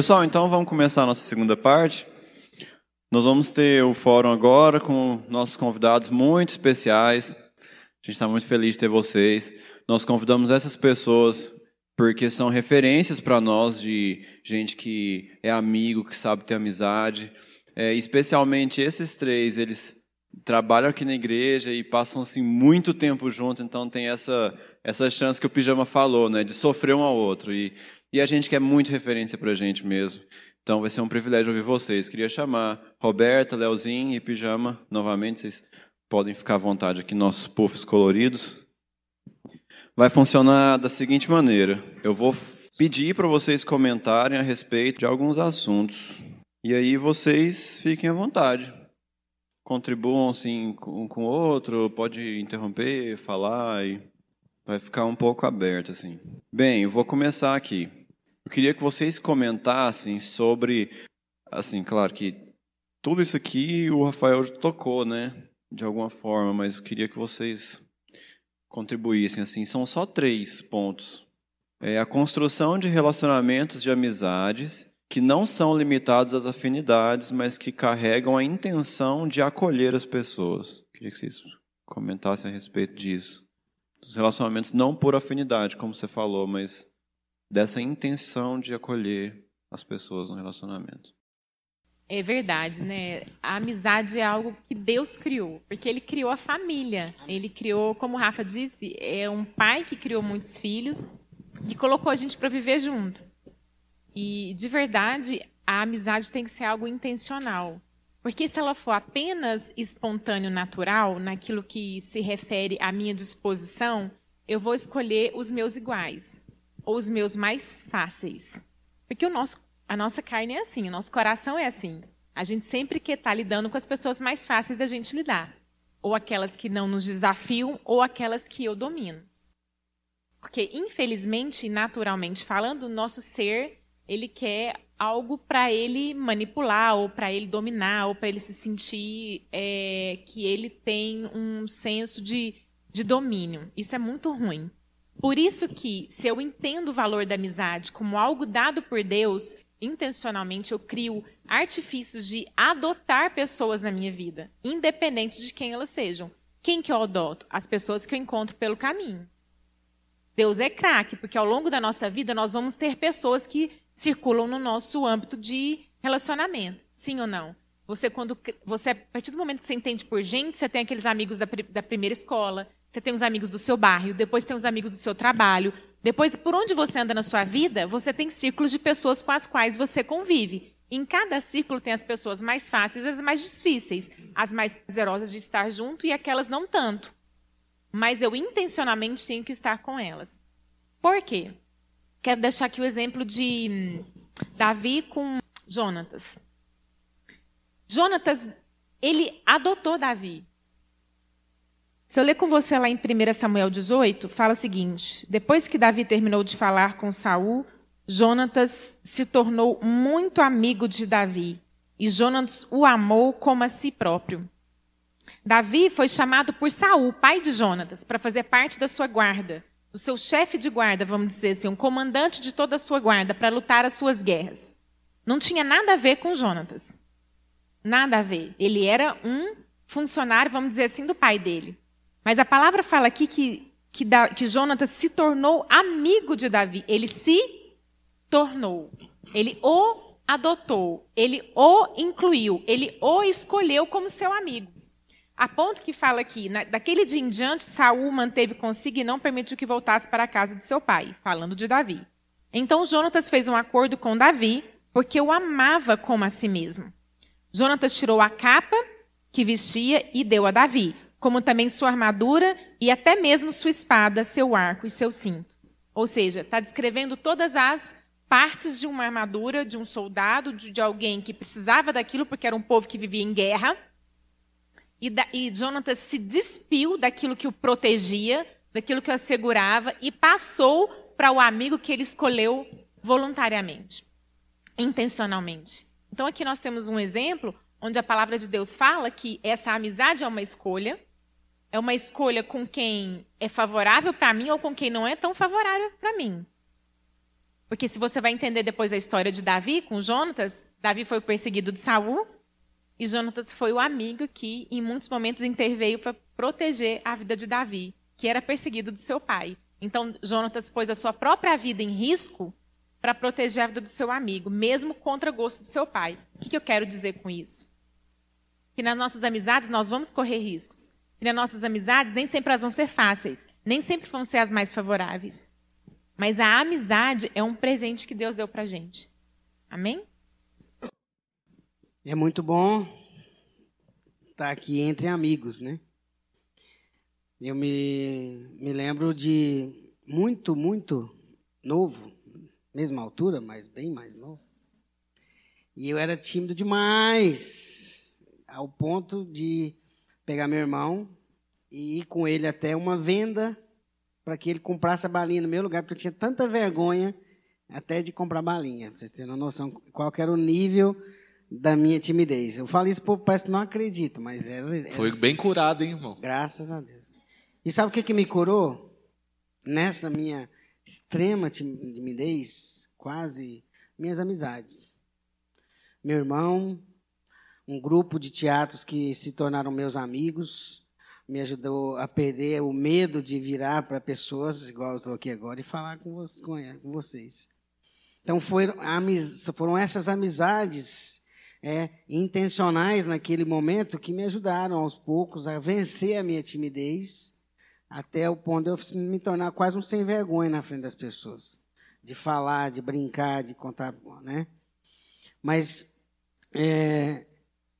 Pessoal, então vamos começar a nossa segunda parte. Nós vamos ter o fórum agora com nossos convidados muito especiais. A gente está muito feliz de ter vocês. Nós convidamos essas pessoas porque são referências para nós de gente que é amigo, que sabe ter amizade. É, especialmente esses três, eles trabalham aqui na igreja e passam assim muito tempo juntos, então tem essa essa chance que o pijama falou, né, de sofrer um ao outro e e a gente quer muito referência para a gente mesmo. Então vai ser um privilégio ouvir vocês. Queria chamar Roberta, Leozinho e Pijama novamente. Vocês podem ficar à vontade aqui, nossos puffs coloridos. Vai funcionar da seguinte maneira: eu vou pedir para vocês comentarem a respeito de alguns assuntos. E aí vocês fiquem à vontade. Contribuam assim um com o outro, pode interromper, falar e vai ficar um pouco aberto assim. Bem, eu vou começar aqui. Eu queria que vocês comentassem sobre, assim, claro que tudo isso aqui o Rafael tocou, né, de alguma forma, mas eu queria que vocês contribuíssem, assim, são só três pontos. É a construção de relacionamentos de amizades que não são limitados às afinidades, mas que carregam a intenção de acolher as pessoas. Queria que vocês comentassem a respeito disso. Os relacionamentos não por afinidade, como você falou, mas dessa intenção de acolher as pessoas no relacionamento. É verdade, né? A amizade é algo que Deus criou, porque Ele criou a família. Ele criou, como o Rafa disse, é um pai que criou muitos filhos, que colocou a gente para viver junto. E, de verdade, a amizade tem que ser algo intencional. Porque se ela for apenas espontâneo, natural, naquilo que se refere à minha disposição, eu vou escolher os meus iguais ou os meus mais fáceis. Porque o nosso, a nossa carne é assim, o nosso coração é assim. A gente sempre quer estar lidando com as pessoas mais fáceis da gente lidar. Ou aquelas que não nos desafiam, ou aquelas que eu domino. Porque, infelizmente, naturalmente falando, o nosso ser, ele quer algo para ele manipular, ou para ele dominar, ou para ele se sentir é, que ele tem um senso de, de domínio. Isso é muito ruim. Por isso que, se eu entendo o valor da amizade como algo dado por Deus, intencionalmente eu crio artifícios de adotar pessoas na minha vida, independente de quem elas sejam. Quem que eu adoto? As pessoas que eu encontro pelo caminho. Deus é craque, porque ao longo da nossa vida nós vamos ter pessoas que circulam no nosso âmbito de relacionamento. Sim ou não? Você, quando você, a partir do momento que você entende por gente, você tem aqueles amigos da, da primeira escola, você tem os amigos do seu bairro, depois tem os amigos do seu trabalho. Depois, por onde você anda na sua vida, você tem círculos de pessoas com as quais você convive. Em cada círculo tem as pessoas mais fáceis as mais difíceis, as mais prazerosas de estar junto e aquelas não tanto. Mas eu intencionalmente tenho que estar com elas. Por quê? Quero deixar aqui o exemplo de hum, Davi com Jonatas. Jonatas, ele adotou Davi. Se eu ler com você lá em 1 Samuel 18, fala o seguinte: Depois que Davi terminou de falar com Saul, Jonatas se tornou muito amigo de Davi, e Jonatas o amou como a si próprio. Davi foi chamado por Saul, pai de Jonatas, para fazer parte da sua guarda, do seu chefe de guarda, vamos dizer assim, um comandante de toda a sua guarda para lutar as suas guerras. Não tinha nada a ver com Jonatas. Nada a ver. Ele era um funcionário, vamos dizer assim, do pai dele. Mas a palavra fala aqui que, que, da, que Jonatas se tornou amigo de Davi. Ele se tornou. Ele o adotou. Ele o incluiu. Ele o escolheu como seu amigo. A ponto que fala aqui, na, daquele dia em diante, Saul manteve consigo e não permitiu que voltasse para a casa de seu pai, falando de Davi. Então Jonatas fez um acordo com Davi, porque o amava como a si mesmo. Jonatas tirou a capa que vestia e deu a Davi como também sua armadura e até mesmo sua espada, seu arco e seu cinto. Ou seja, está descrevendo todas as partes de uma armadura, de um soldado, de, de, alguém que precisava daquilo, porque era um povo que vivia em guerra. E, da, e Jonathan se despiu daquilo que o protegia, daquilo que o assegurava, e passou para o amigo que ele escolheu voluntariamente, intencionalmente. Então aqui nós temos um exemplo onde a palavra de Deus fala que essa amizade é uma escolha, é uma escolha com quem é favorável para mim ou com quem não é tão favorável para mim. Porque se você vai entender depois a história de Davi com Jonatas, Davi foi o perseguido de Saul e Jonatas foi o amigo que, em muitos momentos, interveio para proteger a vida de Davi, que era perseguido do seu pai. Então, Jonatas pôs a sua própria vida em risco para proteger a vida do seu amigo, mesmo contra o gosto do seu pai. O que, eu quero dizer com isso? Que nas nossas amizades nós vamos correr riscos. Que nas nossas amizades nem sempre elas vão ser fáceis, nem sempre vão ser as mais favoráveis. Mas a amizade é um presente que Deus deu para gente. Amém? É muito bom estar aqui entre amigos, né? Eu me, me lembro de muito, muito novo, mesma altura, mas bem mais novo. E eu era tímido demais, ao ponto de pegar meu irmão e ir com ele até uma venda para que ele comprasse a balinha no meu lugar, porque eu tinha tanta vergonha até de comprar balinha. Pra vocês terem uma noção qual era o nível da minha timidez. Eu falo isso, o povo parece que não acredita, mas era. era Foi bem curado, hein, irmão? Graças a Deus. E sabe o que, que me curou? Nessa minha extrema timidez, quase minhas amizades. Meu irmão, um grupo de teatros que se tornaram meus amigos, me ajudou a perder o medo de virar para pessoas, igual estou aqui agora, e falar com, vocês. Então foram, foram essas amizades é, intencionais naquele momento que me ajudaram aos poucos a vencer a minha timidez até o ponto de eu me tornar quase um sem vergonha na frente das pessoas. De falar, de brincar, de contar, né? Mas é,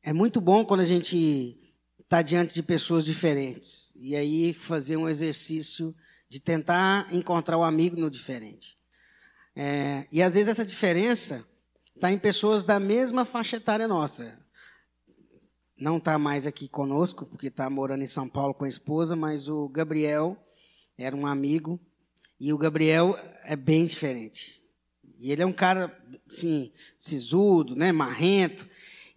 é muito bom quando a gente está diante de pessoas diferentes. E aí fazer um exercício de tentar encontrar o amigo no diferente. É, e às vezes essa diferença está em pessoas da mesma faixa etária nossa não está mais aqui conosco, porque está morando em São Paulo com a esposa, mas o Gabriel era um amigo, e o Gabriel é bem diferente. E ele é um cara, assim, sisudo, né, marrento,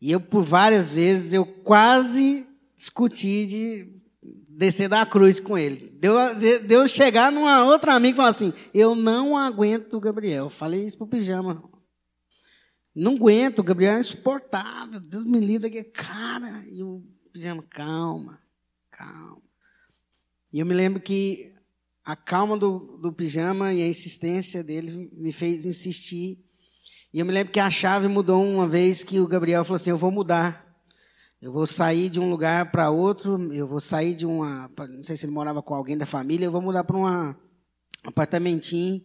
e eu, por várias vezes, eu quase discuti de descer da cruz com ele. Deu, deu chegar numa outra amiga e falar assim, eu não aguento o Gabriel. Falei isso pro pijama. Não aguento, o Gabriel é insuportável. Deus me daqui. Cara, e o pijama, calma, calma. E eu me lembro que a calma do, do pijama e a insistência dele me fez insistir. E eu me lembro que a chave mudou uma vez que o Gabriel falou assim: Eu vou mudar. Eu vou sair de um lugar para outro. Eu vou sair de uma. Não sei se ele morava com alguém da família. Eu vou mudar para um apartamentinho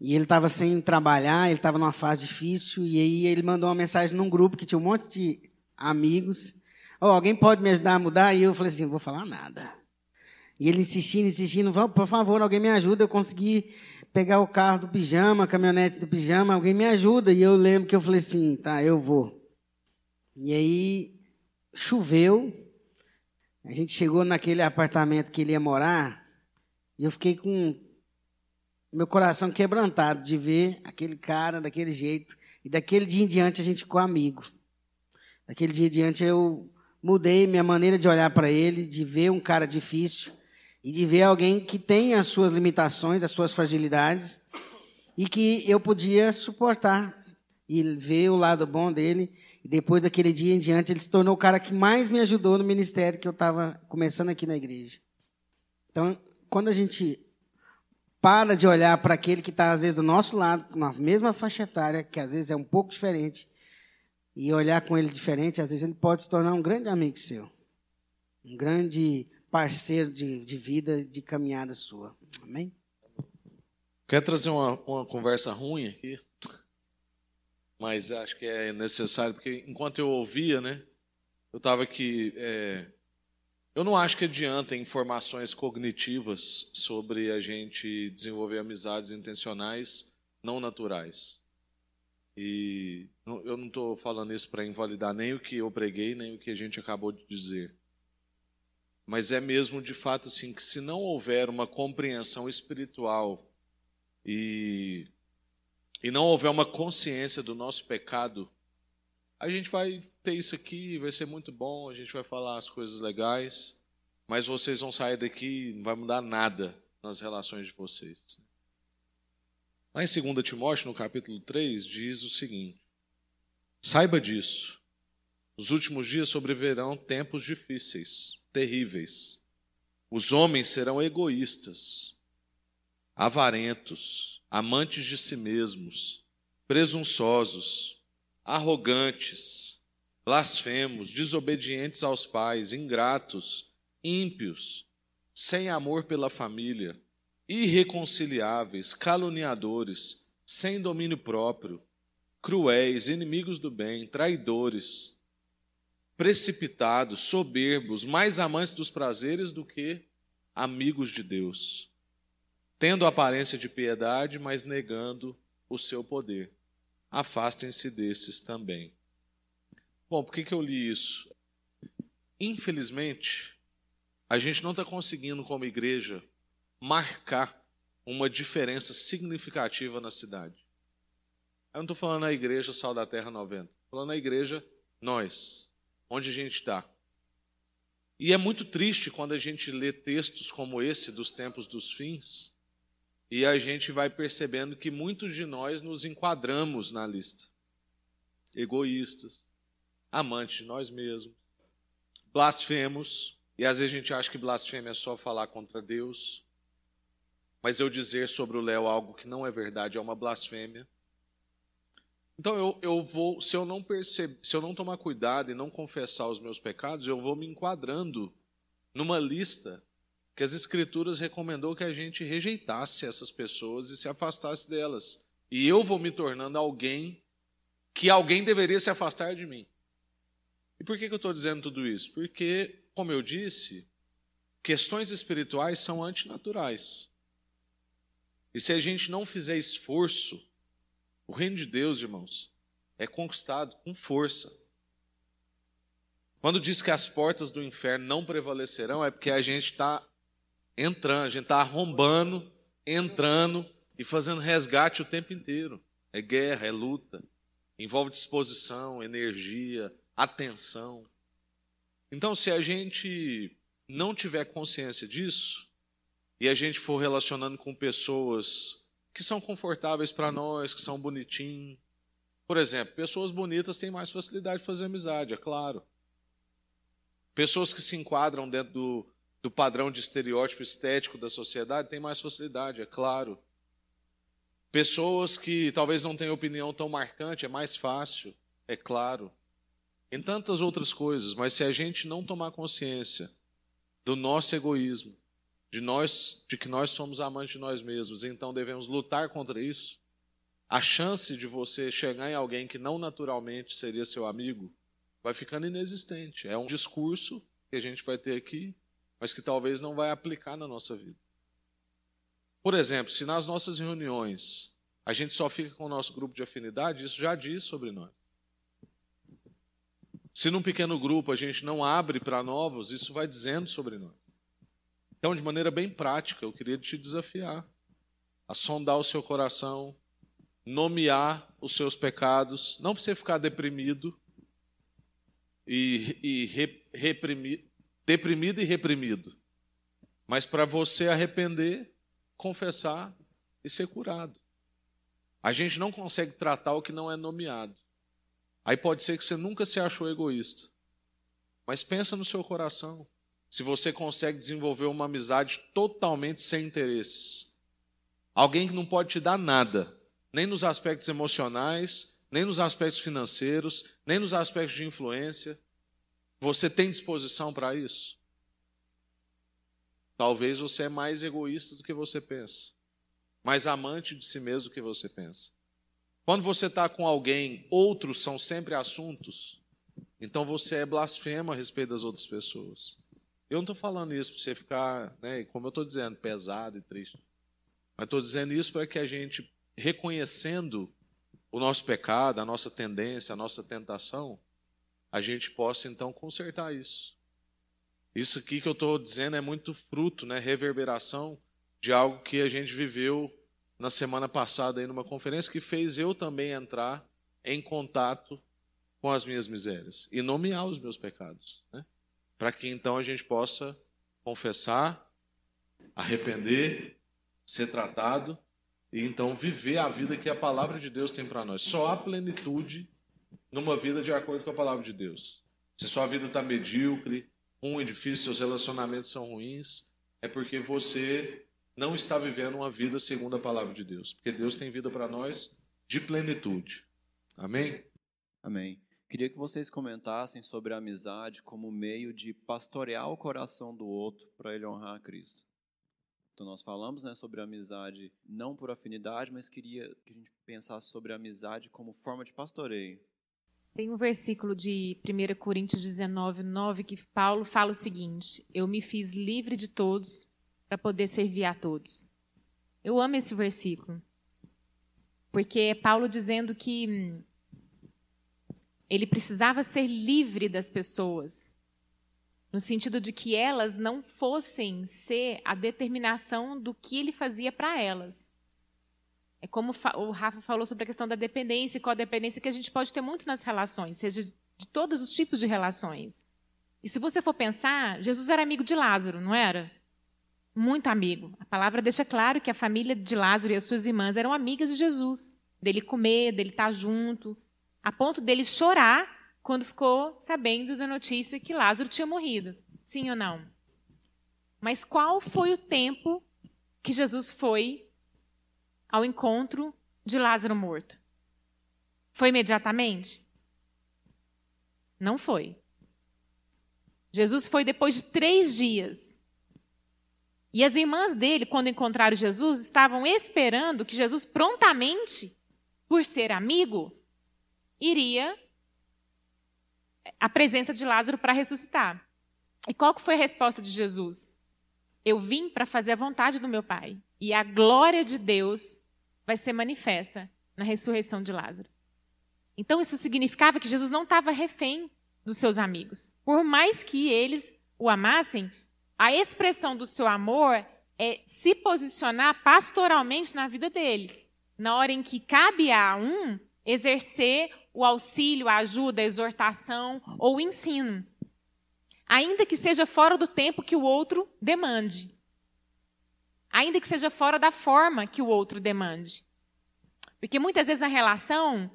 e ele estava sem trabalhar, ele estava numa fase difícil, e aí ele mandou uma mensagem num grupo que tinha um monte de amigos. Oh, alguém pode me ajudar a mudar? E eu falei assim, não vou falar nada. E ele insistindo, insistindo, por favor, alguém me ajuda, eu consegui pegar o carro do pijama, a caminhonete do pijama, alguém me ajuda. E eu lembro que eu falei assim, tá, eu vou. E aí choveu, a gente chegou naquele apartamento que ele ia morar, e eu fiquei com meu coração quebrantado de ver aquele cara daquele jeito. E daquele dia em diante a gente ficou amigo. Daquele dia em diante eu mudei minha maneira de olhar para ele, de ver um cara difícil e de ver alguém que tem as suas limitações, as suas fragilidades e que eu podia suportar e ver o lado bom dele. E depois daquele dia em diante ele se tornou o cara que mais me ajudou no ministério que eu estava começando aqui na igreja. Então, quando a gente para de olhar para aquele que está, às vezes, do nosso lado, na mesma faixa etária, que às vezes é um pouco diferente, e olhar com ele diferente, às vezes ele pode se tornar um grande amigo seu. Um grande parceiro de, de vida, de caminhada sua. Amém? Quer trazer uma, uma conversa ruim aqui? Mas acho que é necessário, porque enquanto eu ouvia, né, eu estava aqui é, eu não acho que adianta informações cognitivas sobre a gente desenvolver amizades intencionais não naturais. E eu não estou falando isso para invalidar nem o que eu preguei, nem o que a gente acabou de dizer. Mas é mesmo de fato assim que se não houver uma compreensão espiritual e, e não houver uma consciência do nosso pecado, a gente vai ter isso aqui, vai ser muito bom, a gente vai falar as coisas legais, mas vocês vão sair daqui, não vai mudar nada nas relações de vocês. Lá em 2 Timóteo, no capítulo 3, diz o seguinte: Saiba disso. Nos últimos dias sobreverão tempos difíceis, terríveis. Os homens serão egoístas, avarentos, amantes de si mesmos, presunçosos, arrogantes, blasfemos, desobedientes aos pais, ingratos, ímpios, sem amor pela família, irreconciliáveis, caluniadores, sem domínio próprio, cruéis, inimigos do bem, traidores, precipitados, soberbos, mais amantes dos prazeres do que amigos de Deus, tendo aparência de piedade, mas negando o seu poder. Afastem-se desses também. Bom, por que, que eu li isso? Infelizmente, a gente não está conseguindo, como igreja, marcar uma diferença significativa na cidade. Eu não estou falando na igreja Sal da Terra 90, estou falando na igreja nós, onde a gente está. E é muito triste quando a gente lê textos como esse dos tempos dos fins e a gente vai percebendo que muitos de nós nos enquadramos na lista. Egoístas, amantes de nós mesmos, blasfemos, e às vezes a gente acha que blasfêmia é só falar contra Deus, mas eu dizer sobre o Léo algo que não é verdade é uma blasfêmia. Então eu, eu vou, se eu não perceber, se eu não tomar cuidado e não confessar os meus pecados, eu vou me enquadrando numa lista que as escrituras recomendou que a gente rejeitasse essas pessoas e se afastasse delas. E eu vou me tornando alguém que alguém deveria se afastar de mim. E por que, que eu estou dizendo tudo isso? Porque, como eu disse, questões espirituais são antinaturais. E se a gente não fizer esforço o reino de Deus, irmãos, é conquistado com força. Quando diz que as portas do inferno não prevalecerão, é porque a gente está entrando, a gente está arrombando, entrando e fazendo resgate o tempo inteiro. É guerra, é luta, envolve disposição, energia, atenção. Então, se a gente não tiver consciência disso, e a gente for relacionando com pessoas que são confortáveis para nós, que são bonitinhos. Por exemplo, pessoas bonitas têm mais facilidade de fazer amizade, é claro. Pessoas que se enquadram dentro do, do padrão de estereótipo estético da sociedade têm mais facilidade, é claro. Pessoas que talvez não tenham opinião tão marcante, é mais fácil, é claro. Em tantas outras coisas, mas se a gente não tomar consciência do nosso egoísmo, de nós, de que nós somos amantes de nós mesmos, então devemos lutar contra isso, a chance de você chegar em alguém que não naturalmente seria seu amigo vai ficando inexistente. É um discurso que a gente vai ter aqui, mas que talvez não vai aplicar na nossa vida. Por exemplo, se nas nossas reuniões a gente só fica com o nosso grupo de afinidade, isso já diz sobre nós. Se num pequeno grupo a gente não abre para novos, isso vai dizendo sobre nós. Então, de maneira bem prática, eu queria te desafiar a sondar o seu coração, nomear os seus pecados, não para você ficar deprimido e, e reprimido, deprimido e reprimido, mas para você arrepender, confessar e ser curado. A gente não consegue tratar o que não é nomeado. Aí pode ser que você nunca se achou egoísta. Mas pensa no seu coração se você consegue desenvolver uma amizade totalmente sem interesse. Alguém que não pode te dar nada, nem nos aspectos emocionais, nem nos aspectos financeiros, nem nos aspectos de influência. Você tem disposição para isso? Talvez você é mais egoísta do que você pensa, mais amante de si mesmo do que você pensa. Quando você está com alguém, outros são sempre assuntos, então você é blasfemo a respeito das outras pessoas. Eu não estou falando isso para você ficar, né, como eu estou dizendo, pesado e triste. Mas estou dizendo isso para que a gente, reconhecendo o nosso pecado, a nossa tendência, a nossa tentação, a gente possa então consertar isso. Isso aqui que eu estou dizendo é muito fruto, né, reverberação de algo que a gente viveu na semana passada aí numa conferência que fez eu também entrar em contato com as minhas misérias e nomear os meus pecados. Né? Para que então a gente possa confessar, arrepender, ser tratado e então viver a vida que a palavra de Deus tem para nós. Só há plenitude numa vida de acordo com a palavra de Deus. Se sua vida está medíocre, ruim, difícil, seus relacionamentos são ruins, é porque você não está vivendo uma vida segundo a palavra de Deus. Porque Deus tem vida para nós de plenitude. Amém? Amém. Queria que vocês comentassem sobre a amizade como meio de pastorear o coração do outro para ele honrar a Cristo. Então nós falamos né, sobre a amizade não por afinidade, mas queria que a gente pensasse sobre a amizade como forma de pastoreio. Tem um versículo de 1 Coríntios 19, 9 que Paulo fala o seguinte: Eu me fiz livre de todos para poder servir a todos. Eu amo esse versículo. Porque é Paulo dizendo que hum, ele precisava ser livre das pessoas, no sentido de que elas não fossem ser a determinação do que ele fazia para elas. É como o Rafa falou sobre a questão da dependência e codependência que a gente pode ter muito nas relações, seja de todos os tipos de relações. E se você for pensar, Jesus era amigo de Lázaro, não era? Muito amigo. A palavra deixa claro que a família de Lázaro e as suas irmãs eram amigas de Jesus, dele comer, dele estar junto, a ponto dele chorar quando ficou sabendo da notícia que Lázaro tinha morrido. Sim ou não? Mas qual foi o tempo que Jesus foi ao encontro de Lázaro morto? Foi imediatamente? Não foi. Jesus foi depois de três dias. E as irmãs dele, quando encontraram Jesus, estavam esperando que Jesus prontamente, por ser amigo, iria a presença de Lázaro para ressuscitar. E qual que foi a resposta de Jesus? Eu vim para fazer a vontade do meu Pai. E a glória de Deus vai ser manifesta na ressurreição de Lázaro. Então isso significava que Jesus não estava refém dos seus amigos. Por mais que eles o amassem, a expressão do seu amor é se posicionar pastoralmente na vida deles. Na hora em que cabe a um exercer o auxílio, a ajuda, a exortação ou o ensino. Ainda que seja fora do tempo que o outro demande. Ainda que seja fora da forma que o outro demande. Porque muitas vezes na relação,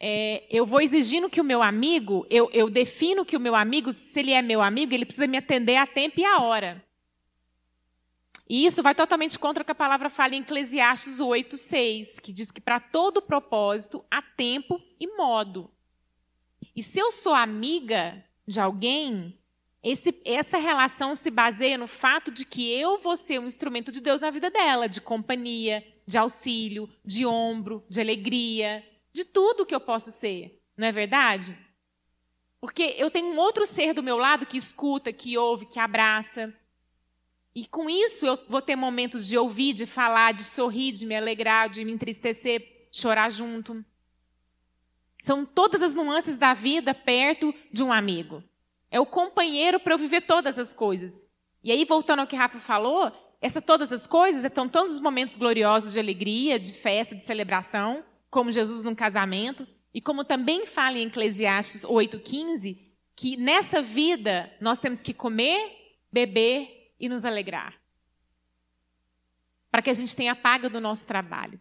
é, eu vou exigindo que o meu amigo, eu, eu defino que o meu amigo, se ele é meu amigo, ele precisa me atender a tempo e a hora. E isso vai totalmente contra o que a palavra fala em Eclesiastes 8, 6, que diz que para todo propósito há tempo e modo. E se eu sou amiga de alguém, esse, essa relação se baseia no fato de que eu vou ser um instrumento de Deus na vida dela, de companhia, de auxílio, de ombro, de alegria, de tudo que eu posso ser. Não é verdade? Porque eu tenho um outro ser do meu lado que escuta, que ouve, que abraça. E com isso eu vou ter momentos de ouvir, de falar, de sorrir, de me alegrar, de me entristecer, chorar junto. São todas as nuances da vida perto de um amigo. É o companheiro para eu viver todas as coisas. E aí, voltando ao que Rafa falou, essa todas as coisas estão todos os momentos gloriosos de alegria, de festa, de celebração, como Jesus num casamento, e como também fala em Eclesiastes 8,15, que nessa vida nós temos que comer, beber e nos alegrar. Para que a gente tenha paga do nosso trabalho.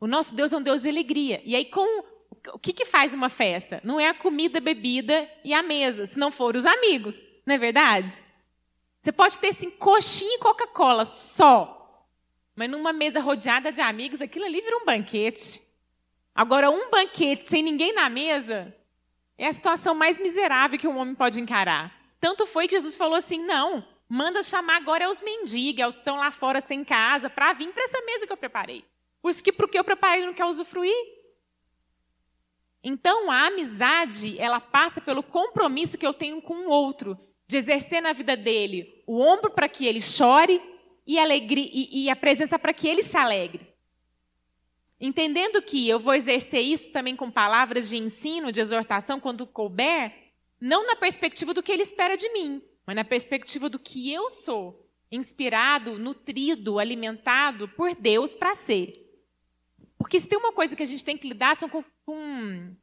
O nosso Deus é um Deus de alegria. E aí, com o que, que faz uma festa? Não é a comida, a bebida e a mesa, se não for os amigos. Não é verdade? Você pode ter assim, coxinha e Coca-Cola só. Mas numa mesa rodeada de amigos, aquilo ali vira um banquete. Agora, um banquete sem ninguém na mesa é a situação mais miserável que um homem pode encarar. Tanto foi que Jesus falou assim: não, manda chamar agora os mendigos, os que estão lá fora sem casa, para vir para essa mesa que eu preparei. Isso que porque eu preparei não quer usufruir. Então, a amizade, ela passa pelo compromisso que eu tenho com o outro, de exercer na vida dele o ombro para que ele chore e, alegria, e, e a presença para que ele se alegre. Entendendo que eu vou exercer isso também com palavras de ensino, de exortação, quando couber, não na perspectiva do que ele espera de mim, mas na perspectiva do que eu sou, inspirado, nutrido, alimentado por Deus para ser. Porque se tem uma coisa que a gente tem que lidar são com, com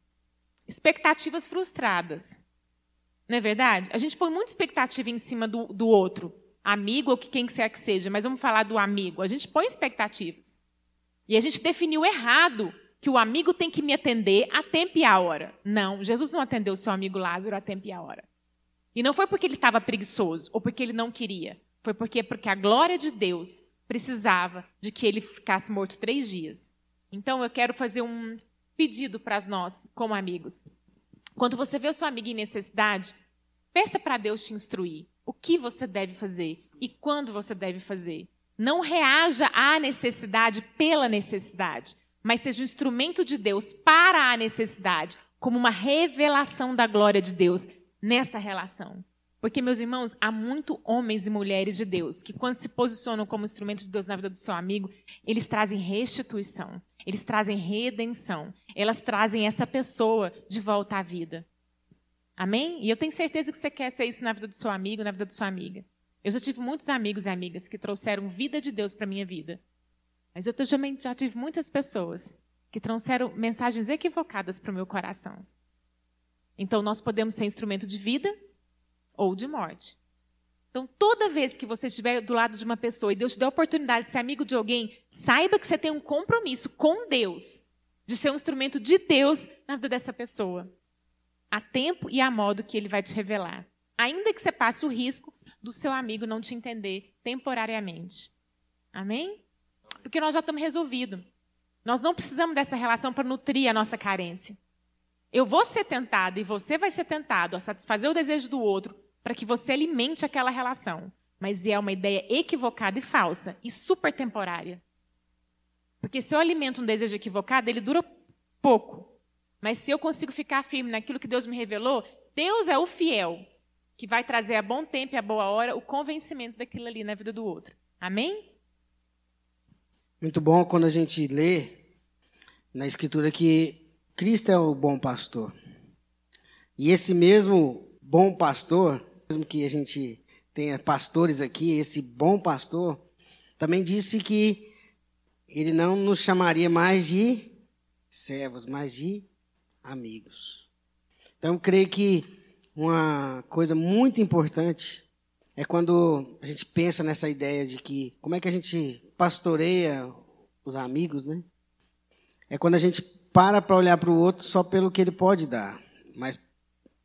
expectativas frustradas. Não é verdade? A gente põe muita expectativa em cima do, do outro, amigo ou quem quer que seja, mas vamos falar do amigo. A gente põe expectativas. E a gente definiu errado que o amigo tem que me atender a tempo e a hora. Não, Jesus não atendeu o seu amigo Lázaro a tempo e a hora. E não foi porque ele estava preguiçoso ou porque ele não queria. Foi porque, porque a glória de Deus precisava de que ele ficasse morto três dias. Então eu quero fazer um pedido para nós, como amigos. Quando você vê o seu amigo em necessidade, peça para Deus te instruir. O que você deve fazer e quando você deve fazer. Não reaja à necessidade pela necessidade, mas seja um instrumento de Deus para a necessidade, como uma revelação da glória de Deus nessa relação. Porque, meus irmãos, há muito homens e mulheres de Deus que, quando se posicionam como instrumento de Deus na vida do seu amigo, eles trazem restituição, eles trazem redenção, elas trazem essa pessoa de volta à vida. Amém? E eu tenho certeza que você quer ser isso na vida do seu amigo, na vida da sua amiga. Eu já tive muitos amigos e amigas que trouxeram vida de Deus para minha vida. Mas eu também já tive muitas pessoas que trouxeram mensagens equivocadas para o meu coração. Então, nós podemos ser instrumento de vida ou de morte. Então, toda vez que você estiver do lado de uma pessoa e Deus te der a oportunidade de ser amigo de alguém, saiba que você tem um compromisso com Deus, de ser um instrumento de Deus na vida dessa pessoa. A tempo e a modo que ele vai te revelar. Ainda que você passe o risco do seu amigo não te entender temporariamente. Amém? Porque nós já estamos resolvidos. Nós não precisamos dessa relação para nutrir a nossa carência. Eu vou ser tentado e você vai ser tentado a satisfazer o desejo do outro para que você alimente aquela relação. Mas é uma ideia equivocada e falsa e super temporária. Porque se eu alimento um desejo equivocado, ele dura pouco. Mas se eu consigo ficar firme naquilo que Deus me revelou, Deus é o fiel que vai trazer a bom tempo e a boa hora o convencimento daquilo ali na vida do outro. Amém? Muito bom quando a gente lê na Escritura que Cristo é o bom pastor. E esse mesmo bom pastor, mesmo que a gente tenha pastores aqui, esse bom pastor também disse que ele não nos chamaria mais de servos, mas de amigos. Então, eu creio que uma coisa muito importante é quando a gente pensa nessa ideia de que como é que a gente pastoreia os amigos, né? É quando a gente para para olhar para o outro só pelo que ele pode dar. Mas,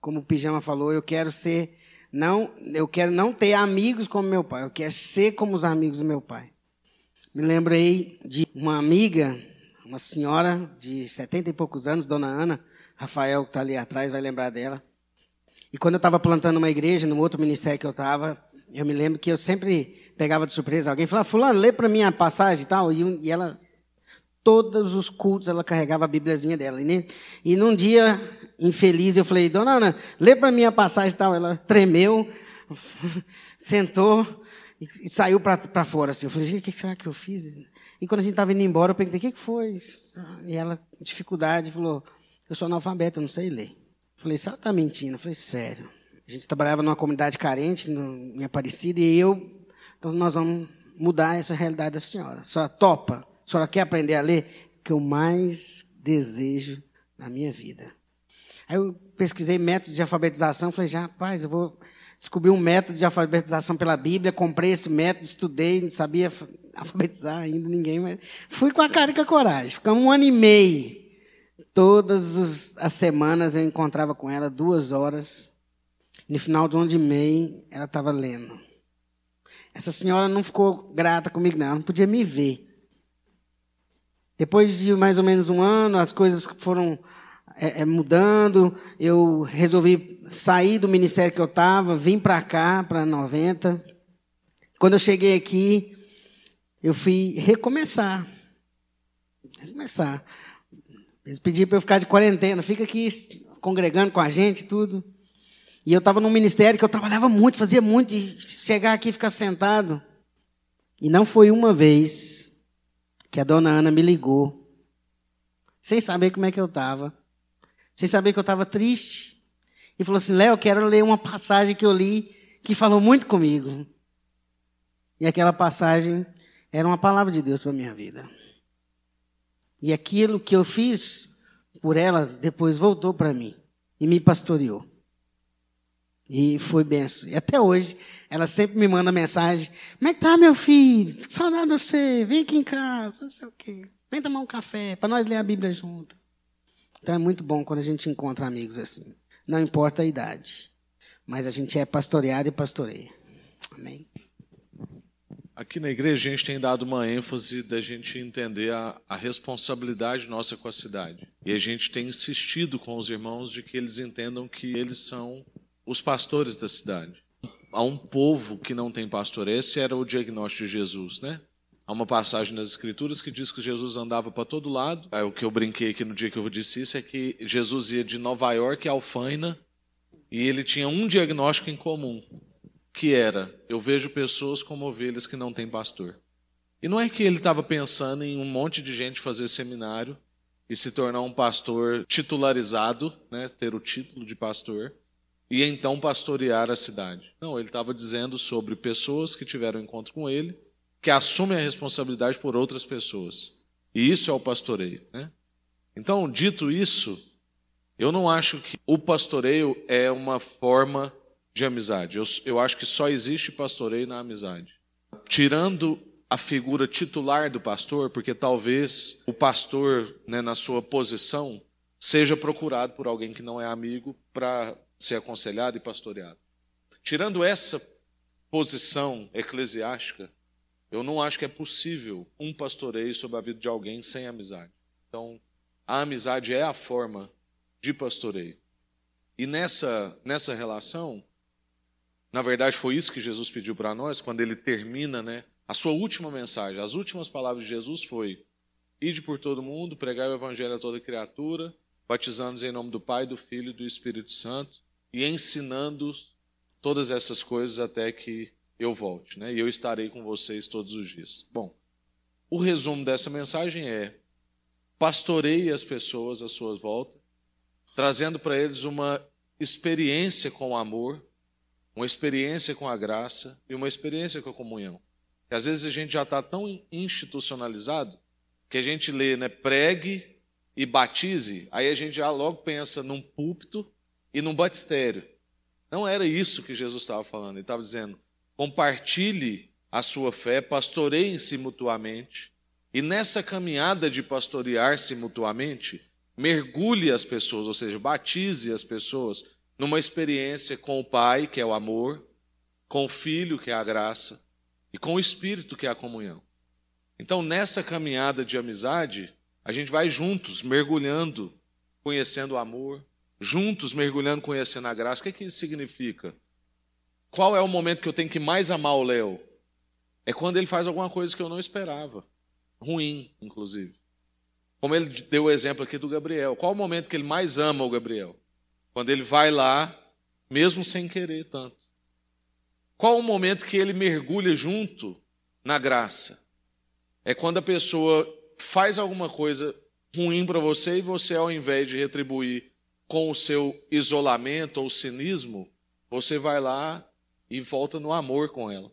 como o Pijama falou, eu quero ser não, eu quero não ter amigos como meu pai, eu quero ser como os amigos do meu pai. Me lembrei de uma amiga, uma senhora de setenta e poucos anos, Dona Ana, Rafael que está ali atrás vai lembrar dela. E quando eu estava plantando uma igreja, no outro ministério que eu estava, eu me lembro que eu sempre pegava de surpresa alguém e falava, fulano, lê para mim a passagem e tal. E, e ela todos os cultos ela carregava a Bíbliazinha dela. E, e num dia infeliz eu falei, dona Ana, lê para mim a passagem e tal. Ela tremeu, sentou e, e saiu para fora. Assim. Eu falei, o que será que eu fiz? E quando a gente estava indo embora, eu perguntei, o que, que foi? E ela, dificuldade, falou, eu sou analfabeto, eu não sei ler. Eu falei, você está mentindo? Eu falei, sério. A gente trabalhava numa comunidade carente, no, em Aparecida, e eu, então nós vamos mudar essa realidade da senhora. Só topa. A senhora quer aprender a ler? Que eu mais desejo na minha vida. Aí eu pesquisei método de alfabetização, falei, já, rapaz, eu vou descobrir um método de alfabetização pela Bíblia, comprei esse método, estudei, não sabia alfabetizar ainda ninguém, mas fui com a cara e com a coragem. Ficamos um ano e meio. Todas as semanas eu encontrava com ela duas horas. No final do ano e meio, ela estava lendo. Essa senhora não ficou grata comigo, não. Ela não podia me ver. Depois de mais ou menos um ano, as coisas foram é, é, mudando. Eu resolvi sair do ministério que eu estava, vim para cá, para 90. Quando eu cheguei aqui, eu fui recomeçar. Recomeçar. Eles pediram para eu ficar de quarentena, fica aqui congregando com a gente tudo. E eu estava num ministério que eu trabalhava muito, fazia muito, e chegar aqui e ficar sentado. E não foi uma vez que a dona Ana me ligou, sem saber como é que eu estava, sem saber que eu estava triste, e falou assim: Léo, quero ler uma passagem que eu li que falou muito comigo. E aquela passagem era uma palavra de Deus para a minha vida. E aquilo que eu fiz por ela depois voltou para mim e me pastoreou. E foi benção. E até hoje, ela sempre me manda mensagem: Como é que tá, meu filho? Que saudade de você. Vem aqui em casa, não sei o quê. Vem tomar um café, para nós ler a Bíblia junto. Então é muito bom quando a gente encontra amigos assim. Não importa a idade. Mas a gente é pastoreado e pastoreia. Amém. Aqui na igreja a gente tem dado uma ênfase da gente entender a, a, responsabilidade nossa com a cidade. E a gente tem insistido com os irmãos de que eles entendam que eles são os pastores da cidade. Há um povo que não tem pastor. Esse era o diagnóstico de Jesus, né? Há uma passagem nas Escrituras que diz que Jesus andava para todo lado. É, o que eu brinquei aqui no dia que eu disse isso é que Jesus ia de Nova York a Alfaina e ele tinha um diagnóstico em comum, que era: eu vejo pessoas como ovelhas que não têm pastor. E não é que ele estava pensando em um monte de gente fazer seminário e se tornar um pastor titularizado, né, ter o título de pastor e então pastorear a cidade. Não, ele estava dizendo sobre pessoas que tiveram encontro com ele, que assumem a responsabilidade por outras pessoas. E isso é o pastoreio. Né? Então, dito isso, eu não acho que o pastoreio é uma forma de amizade. Eu, eu acho que só existe pastoreio na amizade. Tirando a figura titular do pastor, porque talvez o pastor, né, na sua posição, seja procurado por alguém que não é amigo para ser aconselhado e pastoreado. Tirando essa posição eclesiástica, eu não acho que é possível um pastoreio sobre a vida de alguém sem amizade. Então, a amizade é a forma de pastoreio. E nessa, nessa relação, na verdade foi isso que Jesus pediu para nós, quando ele termina né, a sua última mensagem. As últimas palavras de Jesus foi: Ide por todo mundo, pregai o evangelho a toda criatura, batizando-os em nome do Pai, do Filho e do Espírito Santo, e ensinando todas essas coisas até que eu volte, né? E eu estarei com vocês todos os dias. Bom, o resumo dessa mensagem é: pastoreie as pessoas à sua volta, trazendo para eles uma experiência com o amor, uma experiência com a graça e uma experiência com a comunhão. Que às vezes a gente já está tão institucionalizado que a gente lê, né, pregue e batize, aí a gente já logo pensa num púlpito e num batistério. Não era isso que Jesus estava falando. Ele estava dizendo: compartilhe a sua fé, pastoreiem-se mutuamente. E nessa caminhada de pastorear-se mutuamente, mergulhe as pessoas, ou seja, batize as pessoas numa experiência com o Pai, que é o amor, com o Filho, que é a graça, e com o Espírito, que é a comunhão. Então, nessa caminhada de amizade, a gente vai juntos, mergulhando, conhecendo o amor, juntos mergulhando, conhecendo a graça. O que, é que isso significa? Qual é o momento que eu tenho que mais amar o Léo? É quando ele faz alguma coisa que eu não esperava. Ruim, inclusive. Como ele deu o exemplo aqui do Gabriel. Qual o momento que ele mais ama o Gabriel? Quando ele vai lá, mesmo sem querer tanto. Qual o momento que ele mergulha junto na graça? É quando a pessoa faz alguma coisa ruim para você e você, ao invés de retribuir com o seu isolamento ou cinismo, você vai lá e volta no amor com ela.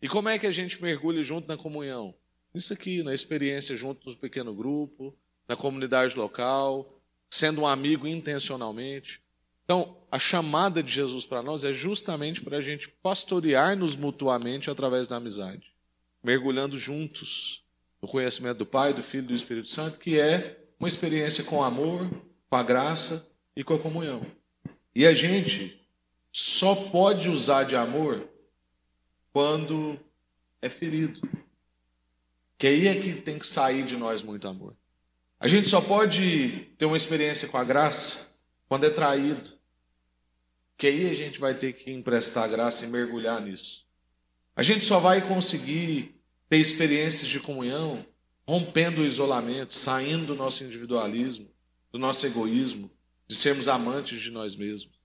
E como é que a gente mergulha junto na comunhão? Isso aqui, na experiência junto no pequeno grupo, na comunidade local, sendo um amigo intencionalmente. Então, a chamada de Jesus para nós é justamente para a gente pastorear-nos mutuamente através da amizade, mergulhando juntos no conhecimento do Pai, do Filho e do Espírito Santo, que é uma experiência com amor, com a graça e com a comunhão. E a gente só pode usar de amor quando é ferido. Que aí é que tem que sair de nós muito amor. A gente só pode ter uma experiência com a graça quando é traído. Que aí a gente vai ter que emprestar graça e mergulhar nisso. A gente só vai conseguir ter experiências de comunhão rompendo o isolamento, saindo do nosso individualismo, do nosso egoísmo, de sermos amantes de nós mesmos.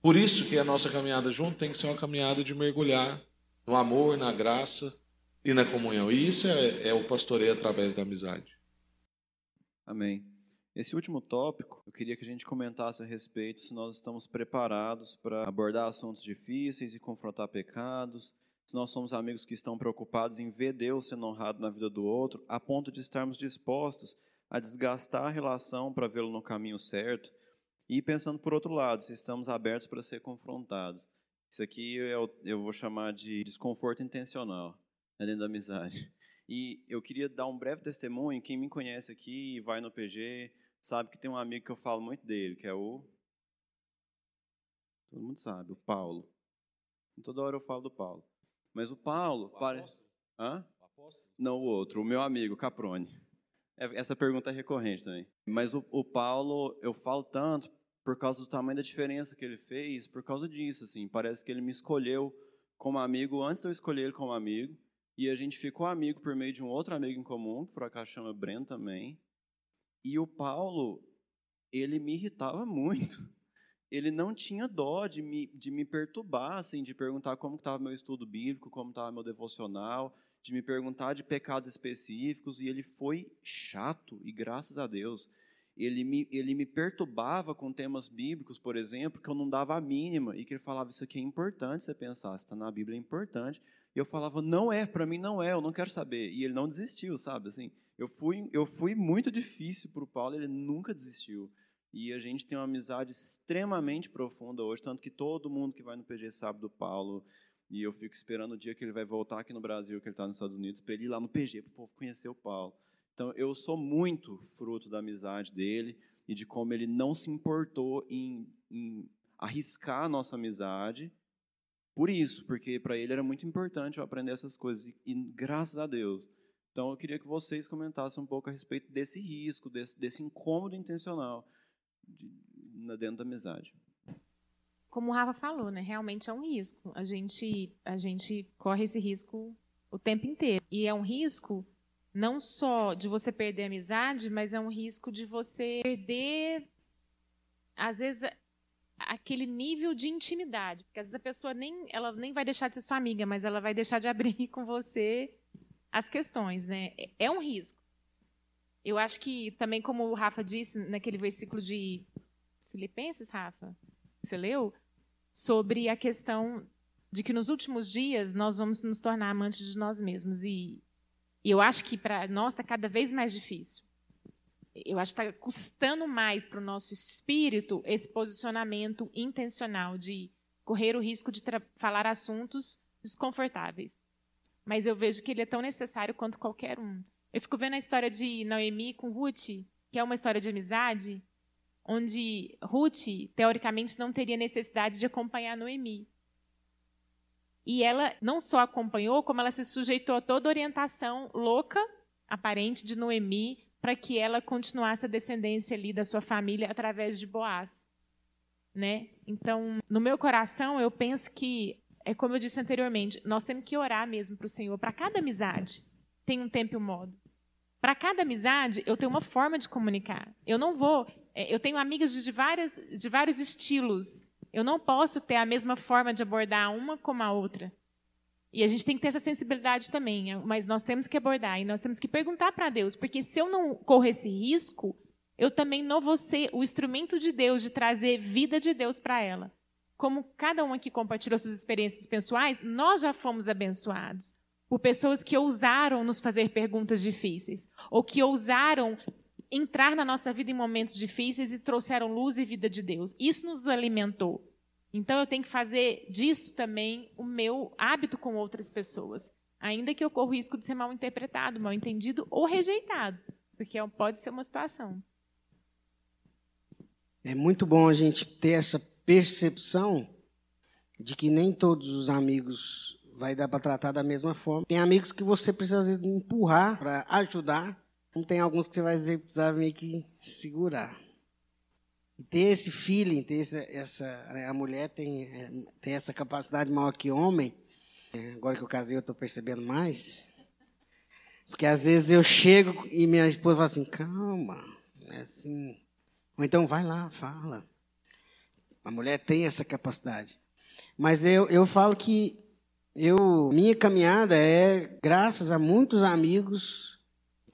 Por isso que a nossa caminhada junto tem que ser uma caminhada de mergulhar no amor, na graça e na comunhão. E isso é, é o pastoreio através da amizade. Amém. Esse último tópico, eu queria que a gente comentasse a respeito se nós estamos preparados para abordar assuntos difíceis e confrontar pecados, se nós somos amigos que estão preocupados em ver Deus sendo honrado na vida do outro, a ponto de estarmos dispostos a desgastar a relação para vê-lo no caminho certo. E pensando por outro lado, se estamos abertos para ser confrontados. Isso aqui eu, eu vou chamar de desconforto intencional né, dentro da amizade. E eu queria dar um breve testemunho. Quem me conhece aqui, vai no PG, sabe que tem um amigo que eu falo muito dele, que é o. Todo mundo sabe, o Paulo. Toda hora eu falo do Paulo. Mas o Paulo. O pare... apóstolo? Hã? O apóstolo? Não, o outro, o meu amigo, Caprone. É, essa pergunta é recorrente também. Mas o, o Paulo, eu falo tanto por causa do tamanho da diferença que ele fez, por causa disso, assim. Parece que ele me escolheu como amigo antes de eu escolher ele como amigo. E a gente ficou amigo por meio de um outro amigo em comum, que por acaso chama Breno também. E o Paulo, ele me irritava muito. Ele não tinha dó de me, de me perturbar, assim, de perguntar como estava meu estudo bíblico, como estava meu devocional, de me perguntar de pecados específicos, e ele foi chato, e graças a Deus ele me, ele me perturbava com temas bíblicos, por exemplo, que eu não dava a mínima, e que ele falava, isso aqui é importante você pensar, está na Bíblia, é importante. E eu falava, não é, para mim não é, eu não quero saber. E ele não desistiu, sabe? Assim, eu fui, eu fui muito difícil para o Paulo, ele nunca desistiu. E a gente tem uma amizade extremamente profunda hoje, tanto que todo mundo que vai no PG sabe do Paulo, e eu fico esperando o dia que ele vai voltar aqui no Brasil, que ele está nos Estados Unidos, para ele ir lá no PG, para o povo conhecer o Paulo. Então, eu sou muito fruto da amizade dele e de como ele não se importou em, em arriscar a nossa amizade por isso, porque para ele era muito importante eu aprender essas coisas. E, e, graças a Deus. Então, eu queria que vocês comentassem um pouco a respeito desse risco, desse, desse incômodo intencional de, dentro da amizade. Como o Rafa falou, né? Realmente é um risco. A gente, a gente corre esse risco o tempo inteiro. E é um risco não só de você perder a amizade, mas é um risco de você perder, às vezes, aquele nível de intimidade. Porque às vezes a pessoa nem, ela nem vai deixar de ser sua amiga, mas ela vai deixar de abrir com você as questões. Né? É, é um risco. Eu acho que também, como o Rafa disse naquele versículo de Filipenses, Rafa, você leu? Sobre a questão de que nos últimos dias nós vamos nos tornar amantes de nós mesmos. E eu acho que para nós está cada vez mais difícil. Eu acho que está custando mais para o nosso espírito esse posicionamento intencional de correr o risco de falar assuntos desconfortáveis. Mas eu vejo que ele é tão necessário quanto qualquer um. Eu fico vendo a história de Noemi com Ruth, que é uma história de amizade, onde Ruth, teoricamente, não teria necessidade de acompanhar Noemi. E ela não só acompanhou, como ela se sujeitou a toda orientação louca, aparente, de Noemi, para que ela continuasse a descendência ali da sua família através de Boaz. Né? Então, no meu coração, eu penso que, é como eu disse anteriormente, nós temos que orar mesmo para o Senhor. Para cada amizade, tem um tempo e um modo. Para cada amizade, eu tenho uma forma de comunicar. Eu não vou. É, eu tenho amigas de, várias, de vários estilos. Eu não posso ter a mesma forma de abordar uma como a outra. E a gente tem que ter essa sensibilidade também, é, mas nós temos que abordar e nós temos que perguntar para Deus, porque se eu não corro esse risco, eu também não vou ser o instrumento de Deus de trazer vida de Deus para ela. Como cada um aqui compartilhou suas experiências pessoais, nós já fomos abençoados por pessoas que ousaram nos fazer perguntas difíceis, ou que ousaram entrar na nossa vida em momentos difíceis e trouxeram luz e vida de Deus. Isso nos alimentou. Então eu tenho que fazer disso também o meu hábito com outras pessoas, ainda que eu corra o risco de ser mal interpretado, mal entendido ou rejeitado, porque é pode ser uma situação. É muito bom a gente ter essa percepção de que nem todos os amigos vai dar para tratar da mesma forma. Tem amigos que você precisa às vezes empurrar para ajudar tem alguns que você vai precisar meio que segurar. E ter esse feeling, ter essa, essa né, a mulher tem, é, tem essa capacidade maior que homem. Agora que eu casei, eu estou percebendo mais. Porque às vezes eu chego e minha esposa fala assim, calma, é assim. Ou então vai lá, fala. A mulher tem essa capacidade. Mas eu, eu falo que eu, minha caminhada é graças a muitos amigos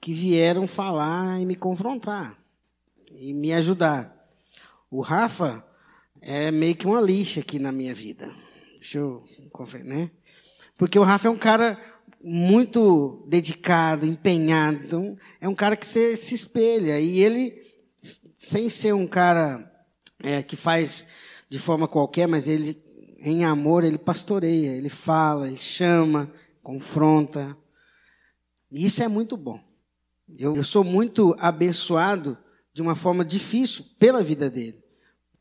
que vieram falar e me confrontar e me ajudar. O Rafa é meio que uma lixa aqui na minha vida. Deixa eu né? Porque o Rafa é um cara muito dedicado, empenhado. Então, é um cara que você se espelha. E ele, sem ser um cara é, que faz de forma qualquer, mas ele, em amor, ele pastoreia, ele fala, ele chama, confronta. E isso é muito bom. Eu, eu sou muito abençoado de uma forma difícil pela vida dele.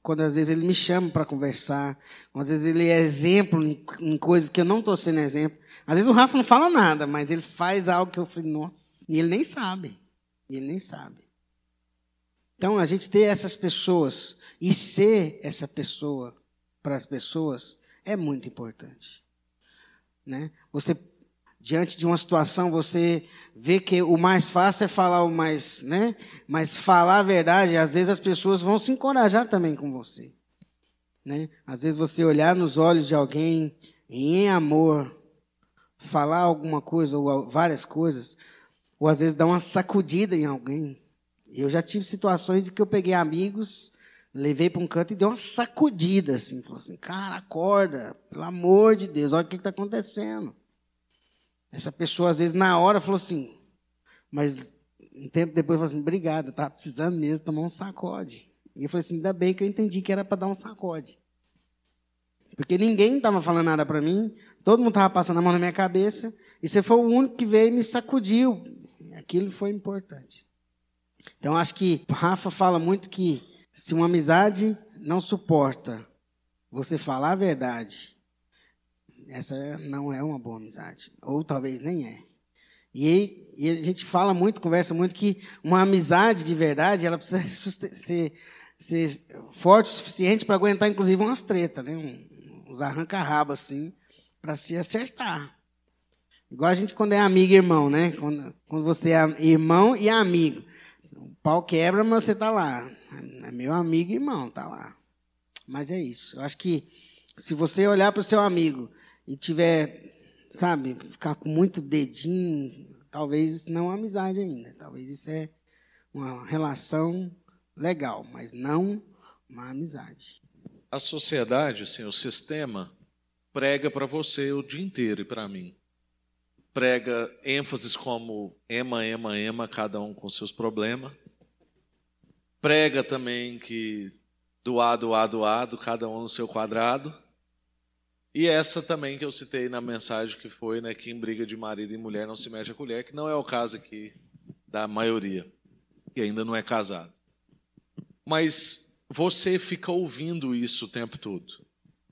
Quando às vezes ele me chama para conversar, às vezes ele é exemplo em, em coisas que eu não estou sendo exemplo. Às vezes o Rafa não fala nada, mas ele faz algo que eu falei, nossa, e ele nem sabe. E ele nem sabe. Então, a gente ter essas pessoas e ser essa pessoa para as pessoas é muito importante. Né? Você diante de uma situação, você vê que o mais fácil é falar o mais, né? Mas falar a verdade, às vezes as pessoas vão se encorajar também com você, né? Às vezes você olhar nos olhos de alguém em amor, falar alguma coisa ou várias coisas, ou às vezes dar uma sacudida em alguém. Eu já tive situações em que eu peguei amigos, levei para um canto e dei uma sacudida assim, falou assim: "Cara, acorda, pelo amor de Deus, olha o que está acontecendo". Essa pessoa, às vezes, na hora, falou assim, mas um tempo depois falou assim, obrigado, eu estava precisando mesmo tomar um sacode. E eu falei assim, ainda bem que eu entendi que era para dar um sacode. Porque ninguém estava falando nada para mim, todo mundo estava passando a mão na minha cabeça, e você foi o único que veio e me sacudiu. Aquilo foi importante. Então, acho que Rafa fala muito que se uma amizade não suporta você falar a verdade essa não é uma boa amizade. Ou talvez nem é. E, e a gente fala muito, conversa muito, que uma amizade de verdade, ela precisa ser, ser forte o suficiente para aguentar, inclusive, umas tretas, né? Uns arranca-rabo, assim, para se acertar. Igual a gente quando é amigo e irmão, né? Quando, quando você é irmão e amigo. O pau quebra, mas você está lá. É meu amigo e irmão, tá lá. Mas é isso. Eu acho que se você olhar para o seu amigo e tiver, sabe, ficar com muito dedinho, talvez isso não é amizade ainda. Talvez isso é uma relação legal, mas não uma amizade. A sociedade, assim, o sistema prega para você o dia inteiro e para mim. Prega ênfases como ema, ema, ema, cada um com seus problemas. Prega também que doado, doado, doado, cada um no seu quadrado. E essa também que eu citei na mensagem que foi, né, que em briga de marido e mulher não se mete a colher, que não é o caso aqui da maioria, que ainda não é casado. Mas você fica ouvindo isso o tempo todo.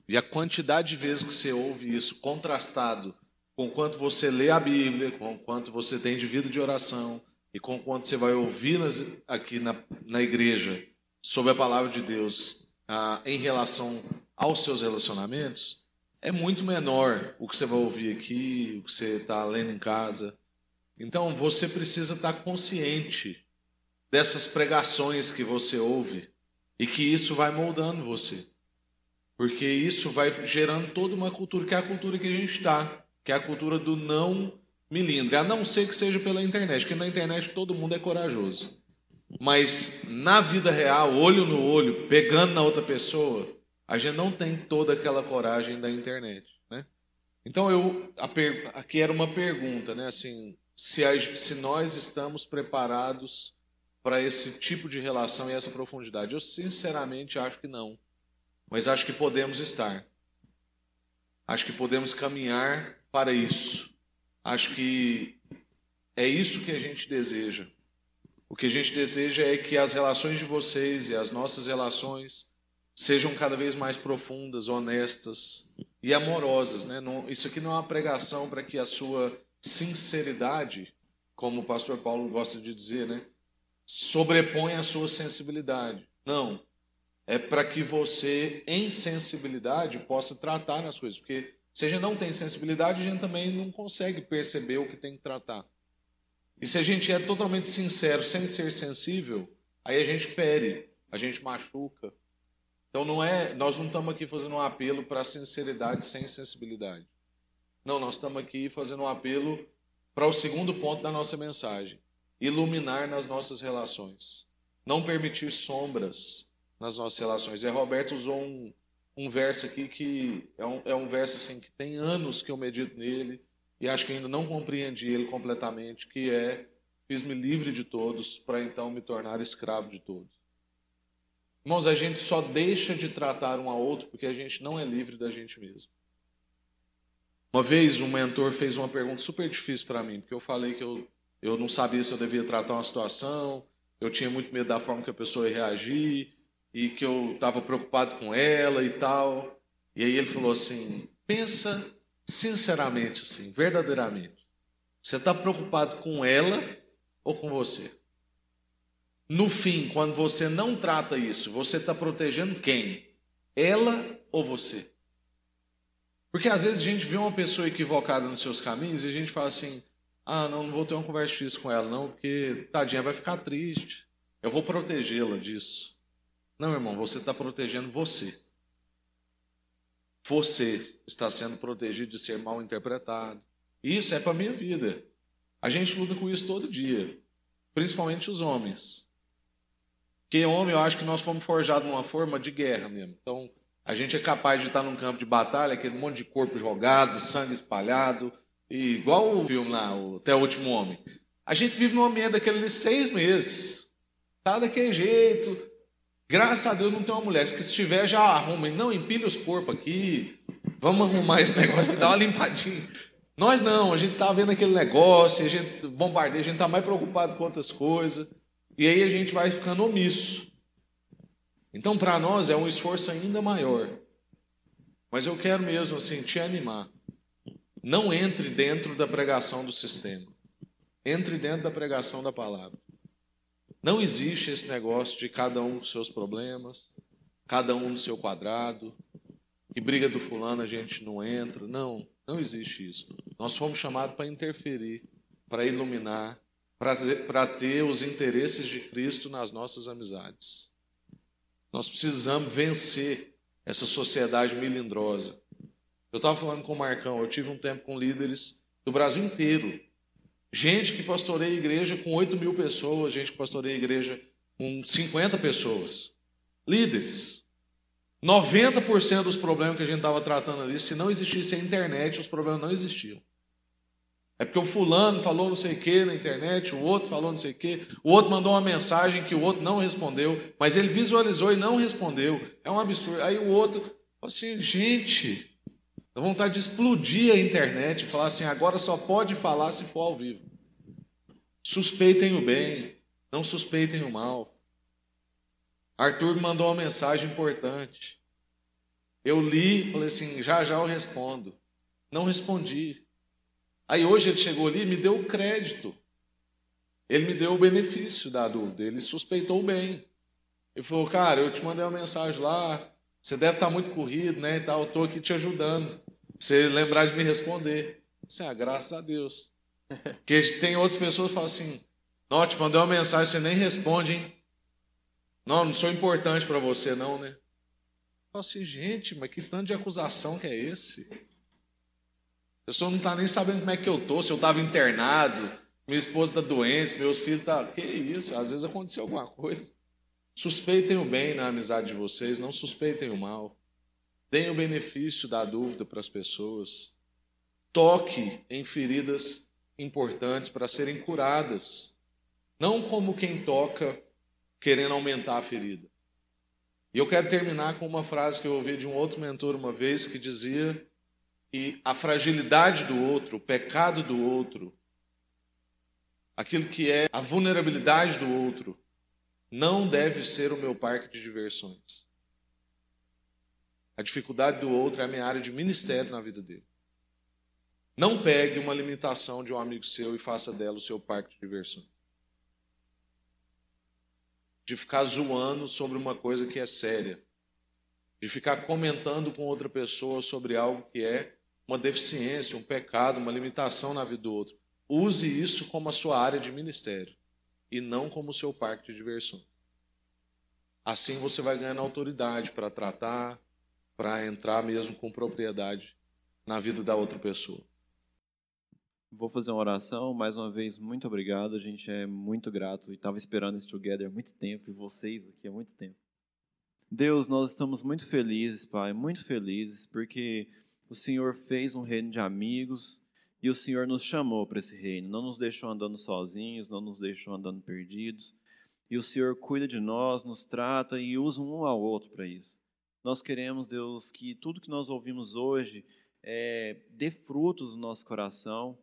E a quantidade de vezes que você ouve isso contrastado com quanto você lê a Bíblia, com quanto você tem de vida de oração e com quanto você vai ouvir nas, aqui na, na igreja sobre a palavra de Deus ah, em relação aos seus relacionamentos, é muito menor o que você vai ouvir aqui, o que você está lendo em casa. Então você precisa estar tá consciente dessas pregações que você ouve e que isso vai moldando você. Porque isso vai gerando toda uma cultura, que é a cultura que a gente está, que é a cultura do não milindre, a não ser que seja pela internet, porque na internet todo mundo é corajoso. Mas na vida real, olho no olho, pegando na outra pessoa, a gente não tem toda aquela coragem da internet, né? Então eu per, aqui era uma pergunta, né? Assim, se, a, se nós estamos preparados para esse tipo de relação e essa profundidade. Eu sinceramente acho que não, mas acho que podemos estar. Acho que podemos caminhar para isso. Acho que é isso que a gente deseja. O que a gente deseja é que as relações de vocês e as nossas relações sejam cada vez mais profundas, honestas e amorosas. Né? Não, isso aqui não é uma pregação para que a sua sinceridade, como o pastor Paulo gosta de dizer, né, sobreponha a sua sensibilidade. Não. É para que você, em sensibilidade, possa tratar as coisas. Porque se a gente não tem sensibilidade, a gente também não consegue perceber o que tem que tratar. E se a gente é totalmente sincero sem ser sensível, aí a gente fere, a gente machuca, então não é, nós não estamos aqui fazendo um apelo para sinceridade sem sensibilidade. Não, nós estamos aqui fazendo um apelo para o segundo ponto da nossa mensagem: iluminar nas nossas relações, não permitir sombras nas nossas relações. E Roberto usou um, um verso aqui que é um, é um verso assim que tem anos que eu medito nele e acho que ainda não compreendi ele completamente, que é fiz-me livre de todos para então me tornar escravo de todos. Irmãos, a gente só deixa de tratar um ao outro porque a gente não é livre da gente mesmo. Uma vez um mentor fez uma pergunta super difícil para mim, porque eu falei que eu, eu não sabia se eu devia tratar uma situação, eu tinha muito medo da forma que a pessoa ia reagir, e que eu estava preocupado com ela e tal. E aí ele falou assim: pensa sinceramente, assim, verdadeiramente. Você está preocupado com ela ou com você? No fim, quando você não trata isso, você está protegendo quem? Ela ou você? Porque às vezes a gente vê uma pessoa equivocada nos seus caminhos e a gente fala assim: ah, não, não vou ter uma conversa difícil com ela, não, porque tadinha vai ficar triste. Eu vou protegê-la disso. Não, irmão, você está protegendo você. Você está sendo protegido de ser mal interpretado. Isso é para a minha vida. A gente luta com isso todo dia, principalmente os homens. Porque homem, eu acho que nós fomos forjados numa forma de guerra mesmo. Então, a gente é capaz de estar num campo de batalha, aquele monte de corpo jogado, sangue espalhado, e igual o filme lá, o Até o Último Homem. A gente vive num ambiente daquele de seis meses. Tá daquele jeito, Graças a Deus não tem uma mulher. Se estiver, já arruma. Não, empilha os corpos aqui. Vamos arrumar esse negócio que dá uma limpadinha. Nós não, a gente está vendo aquele negócio, a gente bombardeia, a gente está mais preocupado com outras coisas. E aí a gente vai ficando omisso. Então, para nós é um esforço ainda maior. Mas eu quero mesmo assim te animar. Não entre dentro da pregação do sistema. Entre dentro da pregação da palavra. Não existe esse negócio de cada um com seus problemas, cada um no seu quadrado, que briga do fulano a gente não entra. Não, não existe isso. Nós fomos chamados para interferir, para iluminar, para ter os interesses de Cristo nas nossas amizades. Nós precisamos vencer essa sociedade melindrosa. Eu estava falando com o Marcão, eu tive um tempo com líderes do Brasil inteiro, Gente que pastoreia igreja com 8 mil pessoas, gente que pastoreia igreja com 50 pessoas. Líderes. 90% dos problemas que a gente estava tratando ali, se não existisse a internet, os problemas não existiam. É porque o fulano falou não sei o que na internet, o outro falou não sei o que, o outro mandou uma mensagem que o outro não respondeu, mas ele visualizou e não respondeu. É um absurdo. Aí o outro assim, gente, Dá vontade de explodir a internet e falar assim: agora só pode falar se for ao vivo. Suspeitem o bem, não suspeitem o mal. Arthur me mandou uma mensagem importante. Eu li, falei assim: já já eu respondo. Não respondi. Aí hoje ele chegou ali e me deu o crédito. Ele me deu o benefício da dúvida. Ele suspeitou bem. Ele falou: cara, eu te mandei uma mensagem lá. Você deve estar muito corrido, né? E tal. Eu estou aqui te ajudando você lembrar de me responder. Assim, ah, graças a Deus. Porque tem outras pessoas que falam assim: Não, te mandei uma mensagem, você nem responde, hein? Não, não sou importante para você, não, né? Eu falo assim, gente, mas que tanto de acusação que é esse? A pessoa não está nem sabendo como é que eu tô, se eu estava internado, minha esposa está doente, meus filhos estão. Tá... Que isso? Às vezes aconteceu alguma coisa. Suspeitem o bem na amizade de vocês, não suspeitem o mal. Deem o benefício da dúvida para as pessoas. Toque em feridas importantes para serem curadas. Não como quem toca querendo aumentar a ferida. E eu quero terminar com uma frase que eu ouvi de um outro mentor uma vez que dizia que a fragilidade do outro, o pecado do outro, aquilo que é a vulnerabilidade do outro, não deve ser o meu parque de diversões. A dificuldade do outro é a minha área de ministério na vida dele. Não pegue uma limitação de um amigo seu e faça dela o seu parque de diversões. De ficar zoando sobre uma coisa que é séria. De ficar comentando com outra pessoa sobre algo que é uma deficiência, um pecado, uma limitação na vida do outro. Use isso como a sua área de ministério e não como o seu parque de diversões. Assim você vai ganhando autoridade para tratar, para entrar mesmo com propriedade na vida da outra pessoa. Vou fazer uma oração. Mais uma vez, muito obrigado. A gente é muito grato e estava esperando esse Together há muito tempo e vocês aqui há muito tempo. Deus, nós estamos muito felizes, Pai, muito felizes, porque o Senhor fez um reino de amigos e o Senhor nos chamou para esse reino. Não nos deixou andando sozinhos, não nos deixou andando perdidos. E o Senhor cuida de nós, nos trata e usa um ao outro para isso. Nós queremos, Deus, que tudo que nós ouvimos hoje é, dê frutos no nosso coração,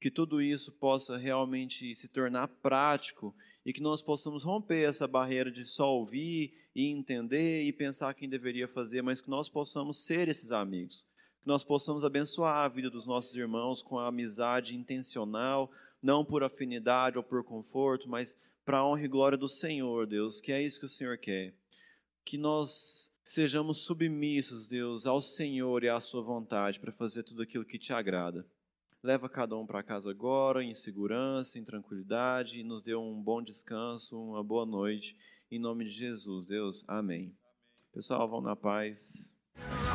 que tudo isso possa realmente se tornar prático e que nós possamos romper essa barreira de só ouvir e entender e pensar quem deveria fazer, mas que nós possamos ser esses amigos, que nós possamos abençoar a vida dos nossos irmãos com a amizade intencional, não por afinidade ou por conforto, mas para a honra e glória do Senhor, Deus, que é isso que o Senhor quer. Que nós sejamos submissos, Deus, ao Senhor e à Sua vontade para fazer tudo aquilo que te agrada. Leva cada um para casa agora, em segurança, em tranquilidade, e nos dê um bom descanso, uma boa noite. Em nome de Jesus, Deus. Amém. Pessoal, vão na paz. Thank you.